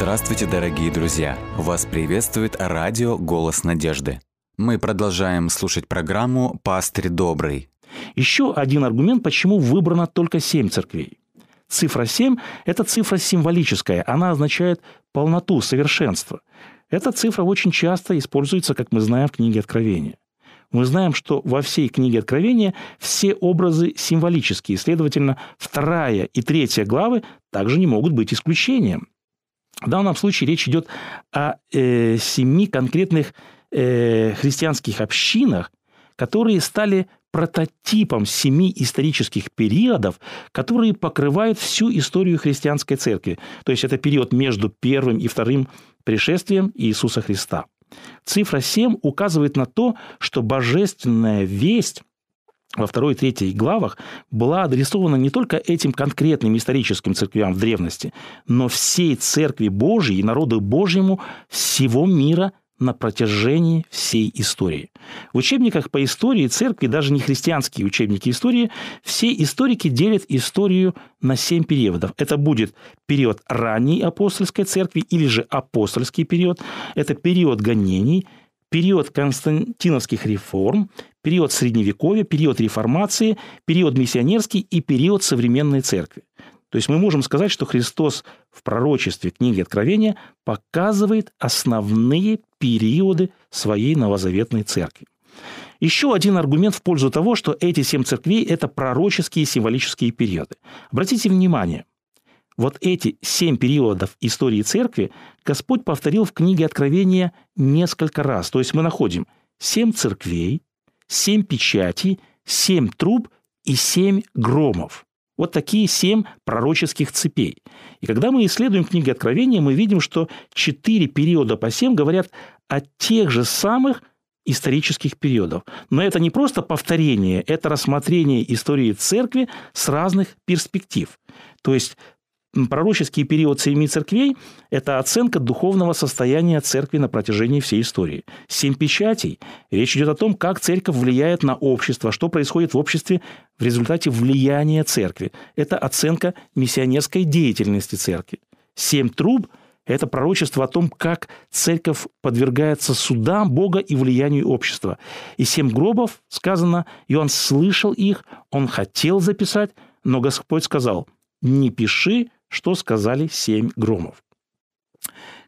Здравствуйте, дорогие друзья! Вас приветствует радио «Голос надежды». Мы продолжаем слушать программу «Пастырь добрый». Еще один аргумент, почему выбрано только семь церквей. Цифра 7 – это цифра символическая, она означает полноту, совершенство. Эта цифра очень часто используется, как мы знаем, в книге Откровения. Мы знаем, что во всей книге Откровения все образы символические, следовательно, вторая и третья главы также не могут быть исключением. В данном случае речь идет о э, семи конкретных э, христианских общинах, которые стали прототипом семи исторических периодов, которые покрывают всю историю христианской церкви. То есть это период между первым и вторым пришествием Иисуса Христа. Цифра 7 указывает на то, что божественная весть во второй и третьей главах была адресована не только этим конкретным историческим церквям в древности, но всей церкви Божьей и народу Божьему всего мира на протяжении всей истории. В учебниках по истории церкви, даже не христианские учебники истории, все историки делят историю на семь периодов. Это будет период ранней апостольской церкви или же апостольский период. Это период гонений, период константиновских реформ, период Средневековья, период реформации, период миссионерский и период современной церкви. То есть мы можем сказать, что Христос в пророчестве книги Откровения показывает основные периоды своей новозаветной церкви. Еще один аргумент в пользу того, что эти семь церквей – это пророческие символические периоды. Обратите внимание, вот эти семь периодов истории церкви Господь повторил в книге Откровения несколько раз. То есть мы находим семь церквей, семь печатей, семь труб и семь громов. Вот такие семь пророческих цепей. И когда мы исследуем книги Откровения, мы видим, что четыре периода по семь говорят о тех же самых исторических периодов. Но это не просто повторение, это рассмотрение истории церкви с разных перспектив. То есть пророческий период семи церквей – это оценка духовного состояния церкви на протяжении всей истории. Семь печатей – речь идет о том, как церковь влияет на общество, что происходит в обществе в результате влияния церкви. Это оценка миссионерской деятельности церкви. Семь труб – это пророчество о том, как церковь подвергается судам Бога и влиянию общества. И семь гробов, сказано, и он слышал их, он хотел записать, но Господь сказал, не пиши, что сказали семь громов.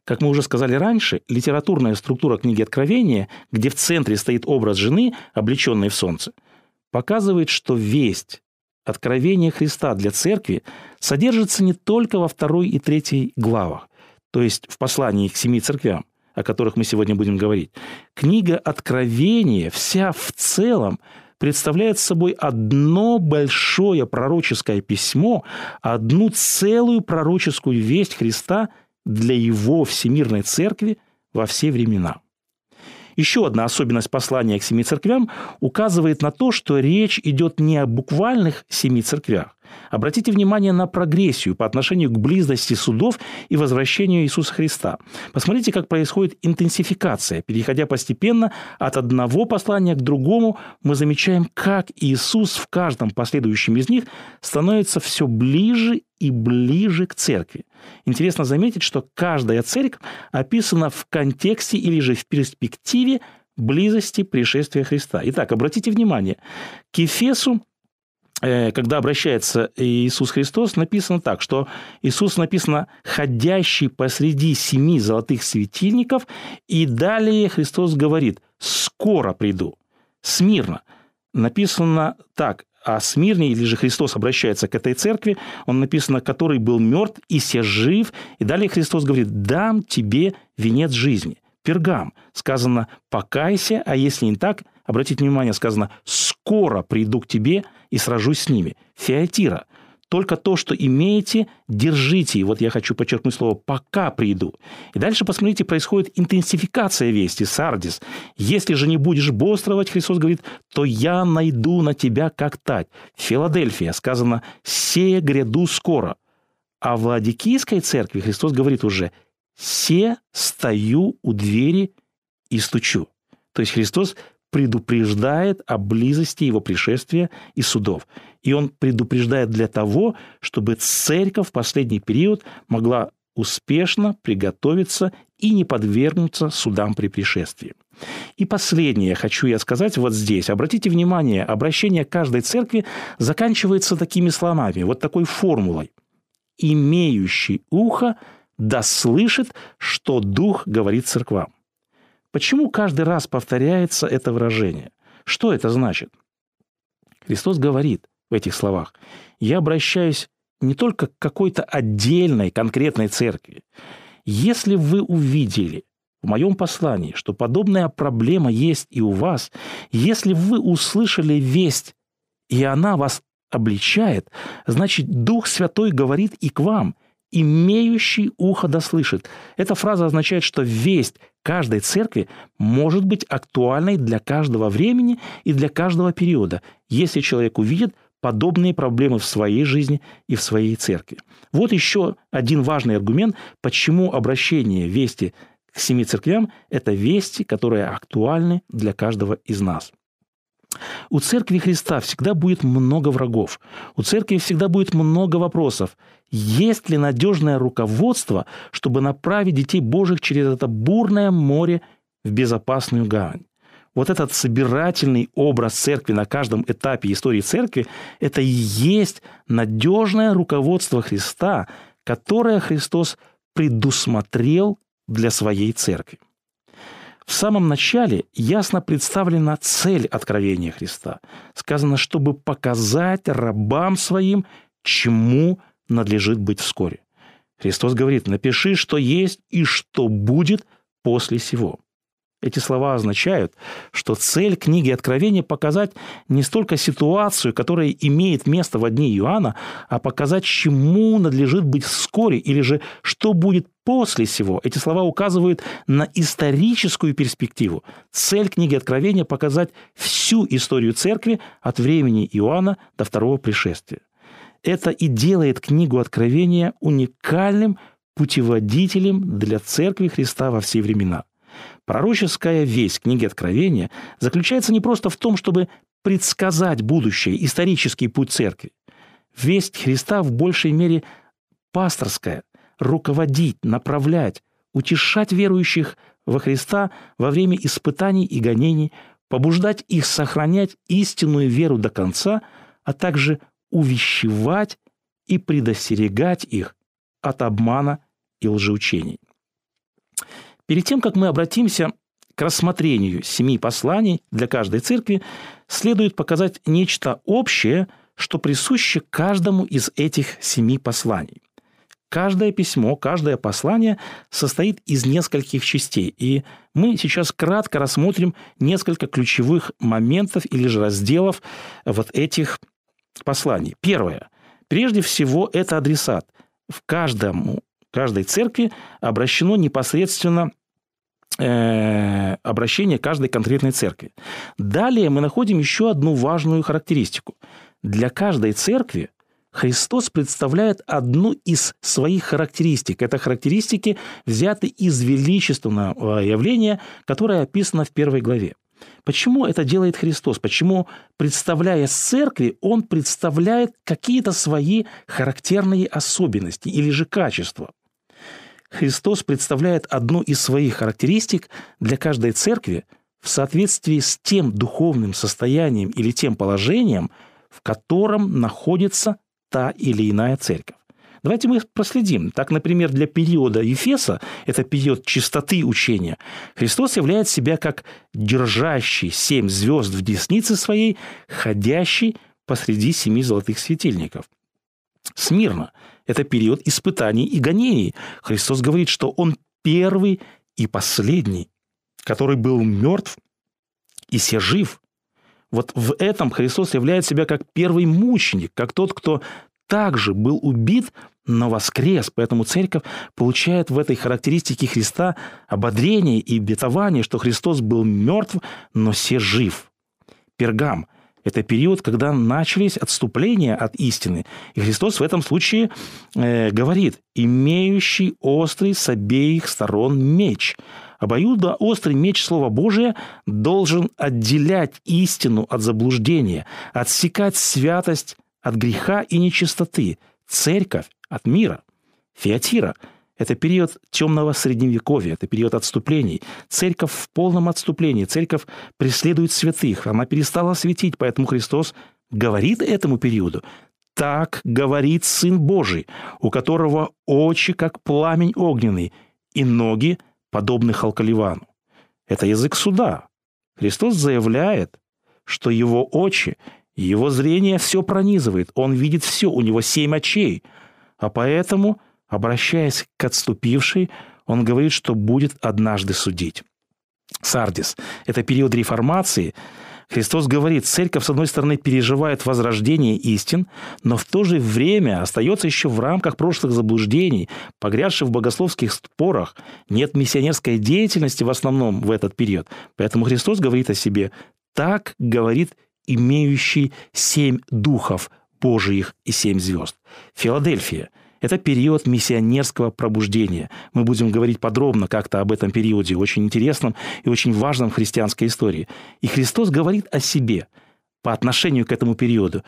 Как мы уже сказали раньше, литературная структура книги Откровения, где в центре стоит образ жены, облеченной в солнце, показывает, что весть откровения Христа для церкви содержится не только во второй и третьей главах, то есть в послании к семи церквям, о которых мы сегодня будем говорить. Книга Откровения вся в целом представляет собой одно большое пророческое письмо, одну целую пророческую весть Христа для его всемирной церкви во все времена. Еще одна особенность послания к семи церквям указывает на то, что речь идет не о буквальных семи церквях, Обратите внимание на прогрессию по отношению к близости судов и возвращению Иисуса Христа. Посмотрите, как происходит интенсификация. Переходя постепенно от одного послания к другому, мы замечаем, как Иисус в каждом последующем из них становится все ближе и ближе к церкви. Интересно заметить, что каждая церковь описана в контексте или же в перспективе близости пришествия Христа. Итак, обратите внимание, к Ефесу когда обращается Иисус Христос, написано так, что Иисус написано «ходящий посреди семи золотых светильников», и далее Христос говорит «скоро приду». Смирно. Написано так, а Смирне, или же Христос обращается к этой церкви, он написано, который был мертв и се жив, и далее Христос говорит, дам тебе венец жизни. Пергам. Сказано, покайся, а если не так, обратите внимание, сказано, скоро приду к тебе и сражусь с ними. Феатира. Только то, что имеете, держите. И вот я хочу подчеркнуть слово «пока приду». И дальше, посмотрите, происходит интенсификация вести, сардис. «Если же не будешь бодрствовать, Христос говорит, то я найду на тебя как тать». Филадельфия сказано «се гряду скоро». А в Ладикийской церкви Христос говорит уже «се стою у двери и стучу». То есть Христос предупреждает о близости его пришествия и судов. И он предупреждает для того, чтобы церковь в последний период могла успешно приготовиться и не подвергнуться судам при пришествии. И последнее хочу я сказать вот здесь. Обратите внимание, обращение каждой церкви заканчивается такими словами, вот такой формулой. «Имеющий ухо да слышит, что Дух говорит церквам». Почему каждый раз повторяется это выражение? Что это значит? Христос говорит в этих словах, «Я обращаюсь не только к какой-то отдельной конкретной церкви. Если вы увидели в моем послании, что подобная проблема есть и у вас, если вы услышали весть, и она вас обличает, значит, Дух Святой говорит и к вам, имеющий ухо да слышит. Эта фраза означает, что весть каждой церкви может быть актуальной для каждого времени и для каждого периода, если человек увидит подобные проблемы в своей жизни и в своей церкви. Вот еще один важный аргумент, почему обращение вести к семи церквям – это вести, которые актуальны для каждого из нас. У Церкви Христа всегда будет много врагов. У Церкви всегда будет много вопросов. Есть ли надежное руководство, чтобы направить детей Божьих через это бурное море в безопасную гавань? Вот этот собирательный образ церкви на каждом этапе истории церкви – это и есть надежное руководство Христа, которое Христос предусмотрел для своей церкви. В самом начале ясно представлена цель откровения Христа. Сказано, чтобы показать рабам своим, чему надлежит быть вскоре. Христос говорит, напиши, что есть и что будет после сего. Эти слова означают, что цель книги Откровения показать не столько ситуацию, которая имеет место в дни Иоанна, а показать, чему надлежит быть вскоре, или же что будет после сего. Эти слова указывают на историческую перспективу. Цель книги Откровения – показать всю историю церкви от времени Иоанна до второго пришествия. Это и делает книгу Откровения уникальным путеводителем для церкви Христа во все времена – Пророческая весть книги Откровения заключается не просто в том, чтобы предсказать будущее, исторический путь церкви. Весть Христа в большей мере пасторская, руководить, направлять, утешать верующих во Христа во время испытаний и гонений, побуждать их сохранять истинную веру до конца, а также увещевать и предостерегать их от обмана и лжеучений. Перед тем, как мы обратимся к рассмотрению семи посланий для каждой церкви, следует показать нечто общее, что присуще каждому из этих семи посланий. Каждое письмо, каждое послание состоит из нескольких частей, и мы сейчас кратко рассмотрим несколько ключевых моментов или же разделов вот этих посланий. Первое. Прежде всего, это адресат. В каждому, каждой церкви обращено непосредственно Э, обращение каждой конкретной церкви. Далее мы находим еще одну важную характеристику. Для каждой церкви Христос представляет одну из своих характеристик. Это характеристики взяты из величественного явления, которое описано в первой главе. Почему это делает Христос? Почему, представляя церкви, Он представляет какие-то свои характерные особенности или же качества? Христос представляет одну из своих характеристик для каждой церкви в соответствии с тем духовным состоянием или тем положением, в котором находится та или иная церковь. Давайте мы проследим. Так, например, для периода Ефеса, это период чистоты учения, Христос являет себя как держащий семь звезд в деснице своей, ходящий посреди семи золотых светильников. Смирно это период испытаний и гонений. Христос говорит, что Он первый и последний, который был мертв и все жив. Вот в этом Христос являет себя как первый мученик, как тот, кто также был убит, но воскрес. Поэтому церковь получает в этой характеристике Христа ободрение и обетование, что Христос был мертв, но все жив. Пергам – это период, когда начались отступления от истины. И Христос в этом случае э, говорит, имеющий острый с обеих сторон меч. Обоюдо острый меч Слова Божия должен отделять истину от заблуждения, отсекать святость от греха и нечистоты, церковь от мира. Феатира Это период темного средневековья, это период отступлений. Церковь в полном отступлении. Церковь преследует святых. Она перестала светить, поэтому Христос говорит этому периоду. Так говорит Сын Божий, у которого очи, как пламень огненный, и ноги, подобны халкаливану. Это язык суда. Христос заявляет, что его очи, его зрение все пронизывает. Он видит все, у него семь очей. А поэтому – Обращаясь к отступившей, он говорит, что будет однажды судить. Сардис – это период реформации. Христос говорит, церковь, с одной стороны, переживает возрождение истин, но в то же время остается еще в рамках прошлых заблуждений, погрязших в богословских спорах. Нет миссионерской деятельности в основном в этот период. Поэтому Христос говорит о себе, так говорит имеющий семь духов Божиих и семь звезд. Филадельфия – это период миссионерского пробуждения. Мы будем говорить подробно как-то об этом периоде, очень интересном и очень важном в христианской истории. И Христос говорит о себе по отношению к этому периоду.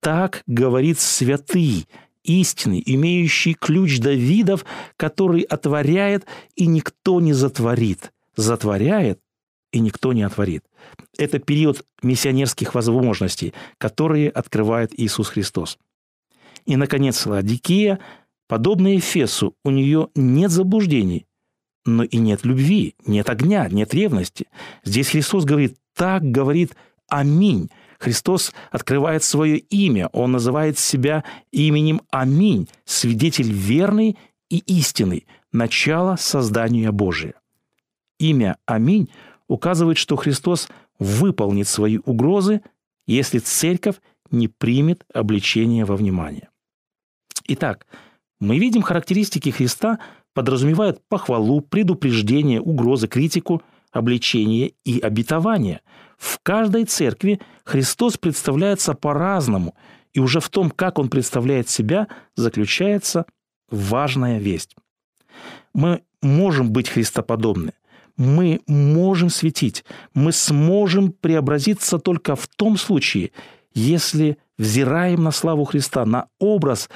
Так говорит святый, истинный, имеющий ключ Давидов, который отворяет, и никто не затворит. Затворяет, и никто не отворит. Это период миссионерских возможностей, которые открывает Иисус Христос. И, наконец, Ладикия Подобно Эфесу, у нее нет заблуждений, но и нет любви, нет огня, нет ревности. Здесь Христос говорит, так говорит Аминь. Христос открывает свое имя, Он называет себя именем Аминь, свидетель верный и истинный, начало создания Божия. Имя Аминь указывает, что Христос выполнит свои угрозы, если церковь не примет обличение во внимание. Итак, мы видим, характеристики Христа подразумевают похвалу, предупреждение, угрозы, критику, обличение и обетование. В каждой церкви Христос представляется по-разному, и уже в том, как Он представляет себя, заключается важная весть. Мы можем быть христоподобны, мы можем светить, мы сможем преобразиться только в том случае, если взираем на славу Христа, на образ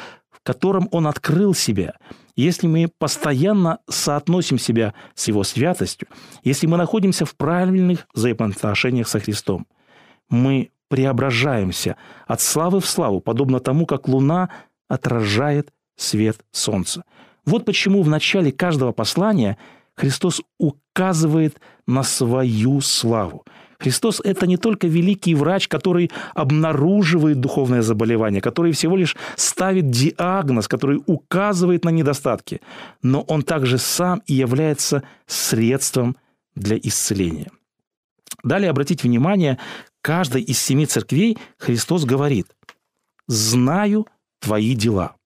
котором Он открыл себя, если мы постоянно соотносим себя с Его святостью, если мы находимся в правильных взаимоотношениях со Христом, мы преображаемся от славы в славу, подобно тому, как луна отражает свет солнца. Вот почему в начале каждого послания Христос указывает на свою славу. Христос – это не только великий врач, который обнаруживает духовное заболевание, который всего лишь ставит диагноз, который указывает на недостатки, но Он также сам и является средством для исцеления. Далее обратите внимание, каждой из семи церквей Христос говорит «Знаю твои дела».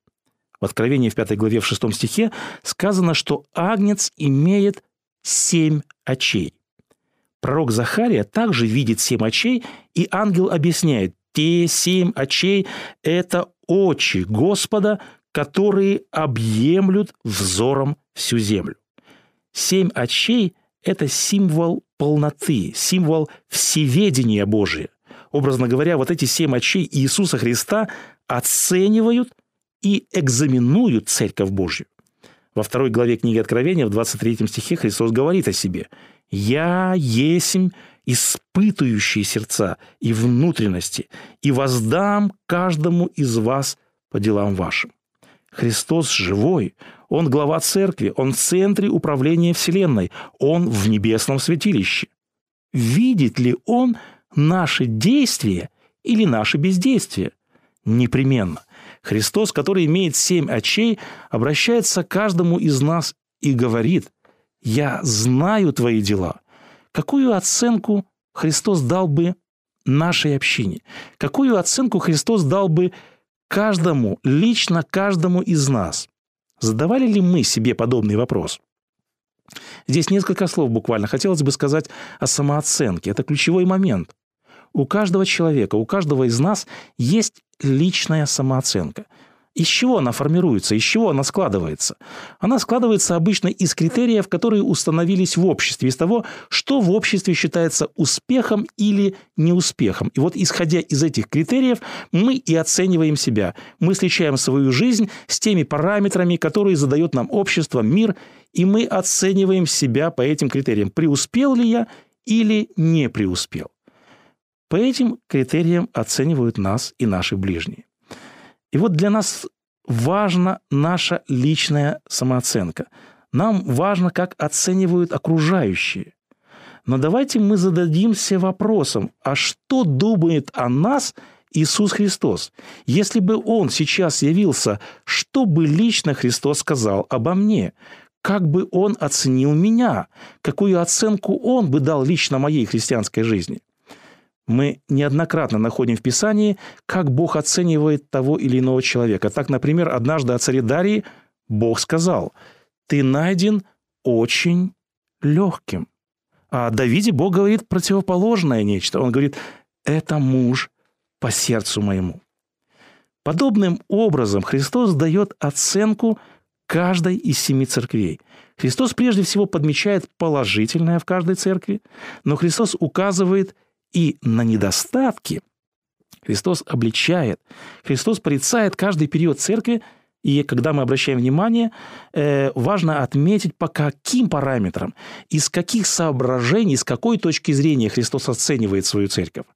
В Откровении в 5 главе в 6 стихе сказано, что Агнец имеет семь очей. Пророк Захария также видит семь очей, и ангел объясняет, те семь очей – это очи Господа, которые объемлют взором всю землю. Семь очей – это символ полноты, символ всеведения Божия. Образно говоря, вот эти семь очей Иисуса Христа оценивают и экзаменуют Церковь Божью. Во второй главе книги Откровения, в 23 стихе Христос говорит о себе – «Я есмь испытывающие сердца и внутренности, и воздам каждому из вас по делам вашим». Христос живой, Он глава церкви, Он в центре управления Вселенной, Он в небесном святилище. Видит ли Он наши действия или наше бездействие? Непременно. Христос, который имеет семь очей, обращается к каждому из нас и говорит, я знаю твои дела. Какую оценку Христос дал бы нашей общине? Какую оценку Христос дал бы каждому, лично каждому из нас? Задавали ли мы себе подобный вопрос? Здесь несколько слов буквально. Хотелось бы сказать о самооценке. Это ключевой момент. У каждого человека, у каждого из нас есть личная самооценка. Из чего она формируется, из чего она складывается? Она складывается обычно из критериев, которые установились в обществе, из того, что в обществе считается успехом или неуспехом. И вот исходя из этих критериев, мы и оцениваем себя. Мы сличаем свою жизнь с теми параметрами, которые задает нам общество, мир, и мы оцениваем себя по этим критериям. Преуспел ли я или не преуспел? По этим критериям оценивают нас и наши ближние. И вот для нас важна наша личная самооценка. Нам важно, как оценивают окружающие. Но давайте мы зададимся вопросом, а что думает о нас Иисус Христос? Если бы Он сейчас явился, что бы лично Христос сказал обо мне? Как бы Он оценил меня? Какую оценку Он бы дал лично моей христианской жизни? Мы неоднократно находим в Писании, как Бог оценивает того или иного человека. Так, например, однажды о царе Дарии Бог сказал, «Ты найден очень легким». А о Давиде Бог говорит противоположное нечто. Он говорит, «Это муж по сердцу моему». Подобным образом Христос дает оценку каждой из семи церквей. Христос прежде всего подмечает положительное в каждой церкви, но Христос указывает – и на недостатки Христос обличает, Христос порицает каждый период церкви, и когда мы обращаем внимание, э, важно отметить, по каким параметрам, из каких соображений, с какой точки зрения Христос оценивает свою церковь.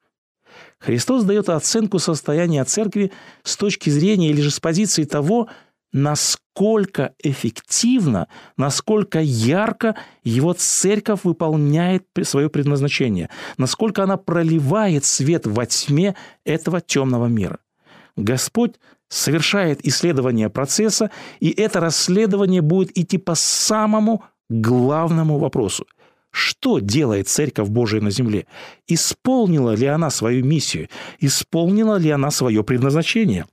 Христос дает оценку состояния церкви с точки зрения или же с позиции того, насколько эффективно, насколько ярко его церковь выполняет свое предназначение, насколько она проливает свет во тьме этого темного мира. Господь совершает исследование процесса, и это расследование будет идти по самому главному вопросу. Что делает Церковь Божия на земле? Исполнила ли она свою миссию? Исполнила ли она свое предназначение?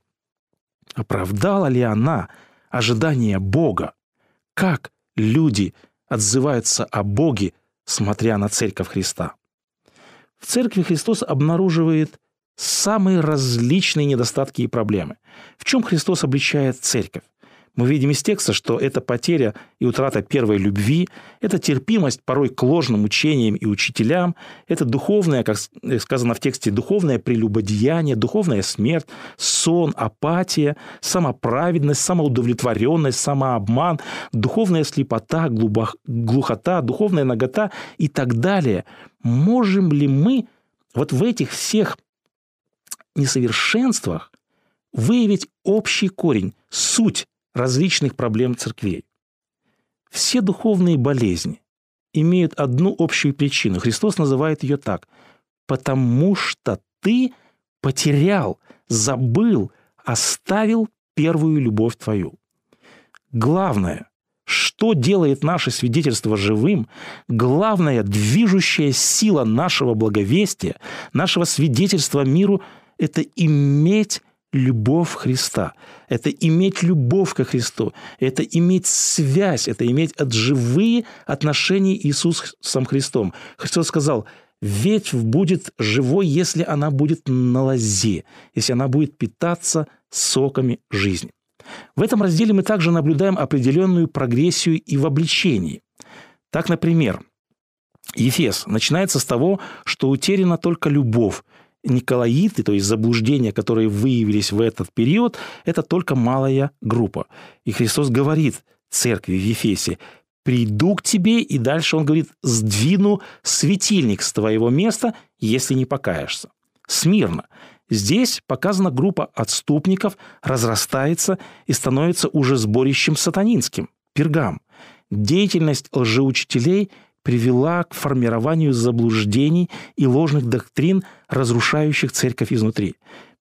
Оправдала ли она ожидания Бога? Как люди отзываются о Боге, смотря на Церковь Христа? В Церкви Христос обнаруживает самые различные недостатки и проблемы. В чем Христос обличает Церковь? Мы видим из текста, что это потеря и утрата первой любви, это терпимость порой к ложным учениям и учителям, это духовное, как сказано в тексте, духовное прелюбодеяние, духовная смерть, сон, апатия, самоправедность, самоудовлетворенность, самообман, духовная слепота, глухота, духовная нагота и так далее. Можем ли мы вот в этих всех несовершенствах выявить общий корень, суть различных проблем церквей. Все духовные болезни имеют одну общую причину. Христос называет ее так. «Потому что ты потерял, забыл, оставил первую любовь твою». Главное, что делает наше свидетельство живым, главная движущая сила нашего благовестия, нашего свидетельства миру – это иметь любовь Христа. Это иметь любовь ко Христу. Это иметь связь. Это иметь от живые отношения Иисусом Христом. Христос сказал, ветвь будет живой, если она будет на лозе, если она будет питаться соками жизни. В этом разделе мы также наблюдаем определенную прогрессию и в обличении. Так, например, Ефес начинается с того, что утеряна только любовь, Николаиты, то есть заблуждения, которые выявились в этот период, это только малая группа. И Христос говорит церкви в Ефесе, приду к тебе, и дальше он говорит, сдвину светильник с твоего места, если не покаешься. Смирно. Здесь показана группа отступников, разрастается и становится уже сборищем сатанинским, пергам. Деятельность лжеучителей – привела к формированию заблуждений и ложных доктрин, разрушающих церковь изнутри.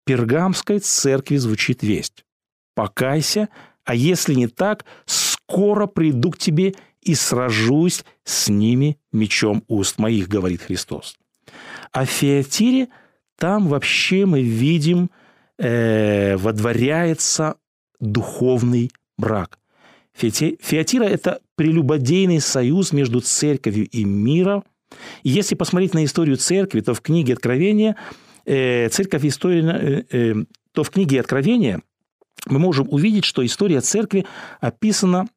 Пергамской церкви звучит весть. «Покайся, а если не так, скоро приду к тебе и сражусь с ними мечом уст моих», говорит Христос. А в Феатире там вообще мы видим, э, водворяется духовный брак. Феатира – это прелюбодейный союз между церковью и миром. И если посмотреть на историю церкви, то в книге Откровения э, церковь история, э, э, то в книге Откровения мы можем увидеть, что история церкви описана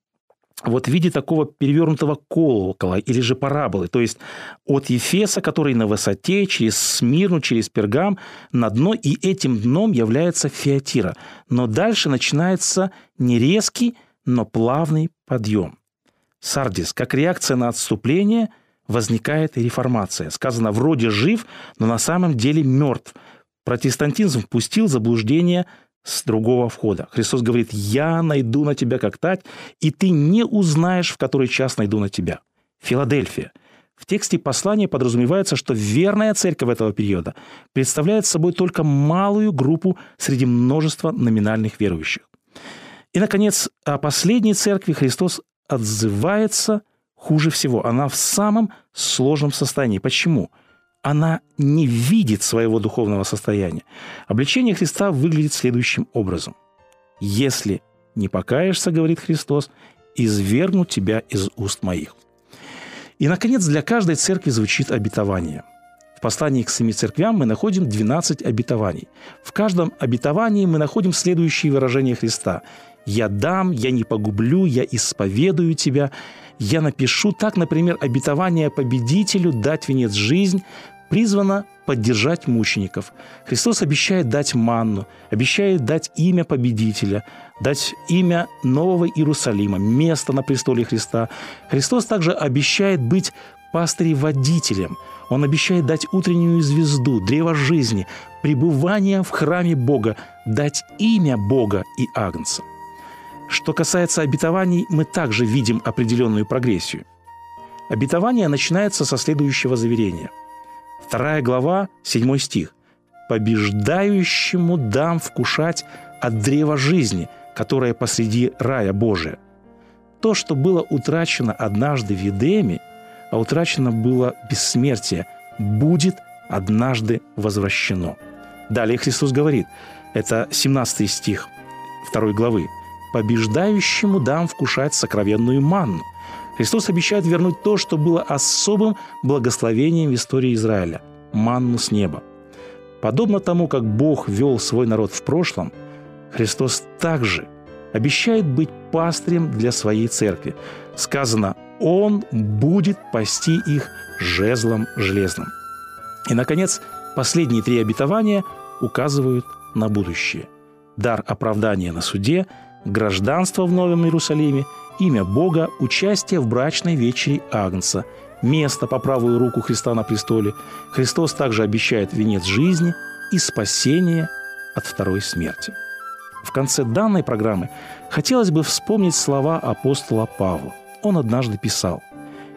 вот в виде такого перевернутого колокола или же параболы, то есть от Ефеса, который на высоте, через Смирну, через Пергам, на дно, и этим дном является Феатира. Но дальше начинается не резкий, но плавный подъем. Сардис, как реакция на отступление, возникает реформация. Сказано, вроде жив, но на самом деле мертв. Протестантизм впустил заблуждение с другого входа. Христос говорит, я найду на тебя как тать, и ты не узнаешь, в который час найду на тебя. Филадельфия. В тексте послания подразумевается, что верная церковь этого периода представляет собой только малую группу среди множества номинальных верующих. И, наконец, о последней церкви Христос отзывается хуже всего. Она в самом сложном состоянии. Почему? она не видит своего духовного состояния. Обличение Христа выглядит следующим образом. «Если не покаешься, — говорит Христос, — извергну тебя из уст моих». И, наконец, для каждой церкви звучит обетование. В послании к семи церквям мы находим 12 обетований. В каждом обетовании мы находим следующие выражения Христа. «Я дам, я не погублю, я исповедую тебя, я напишу так, например, обетование победителю дать венец жизнь, призвано поддержать мучеников. Христос обещает дать манну, обещает дать имя победителя, дать имя нового Иерусалима, место на престоле Христа. Христос также обещает быть пастырем-водителем. Он обещает дать утреннюю звезду, древо жизни, пребывание в храме Бога, дать имя Бога и Агнца. Что касается обетований, мы также видим определенную прогрессию. Обетование начинается со следующего заверения – Вторая глава, седьмой стих. «Побеждающему дам вкушать от древа жизни, которое посреди рая Божия». То, что было утрачено однажды в Едеме, а утрачено было бессмертие, будет однажды возвращено. Далее Христос говорит, это 17 стих 2 главы, «Побеждающему дам вкушать сокровенную манну, Христос обещает вернуть то, что было особым благословением в истории Израиля – манну с неба. Подобно тому, как Бог вел свой народ в прошлом, Христос также обещает быть пастырем для своей церкви. Сказано, Он будет пасти их жезлом железным. И, наконец, последние три обетования указывают на будущее. Дар оправдания на суде, гражданство в Новом Иерусалиме – имя Бога, участие в брачной вечере Агнца, место по правую руку Христа на престоле. Христос также обещает венец жизни и спасение от второй смерти. В конце данной программы хотелось бы вспомнить слова апостола Павла. Он однажды писал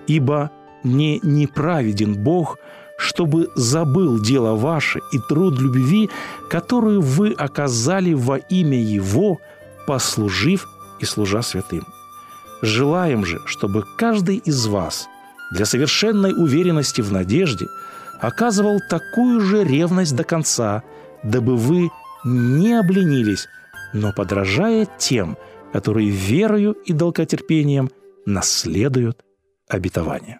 «Ибо не неправеден Бог, чтобы забыл дело ваше и труд любви, которую вы оказали во имя Его, послужив и служа святым». Желаем же, чтобы каждый из вас для совершенной уверенности в надежде оказывал такую же ревность до конца, дабы вы не обленились, но подражая тем, которые верою и долготерпением наследуют обетование.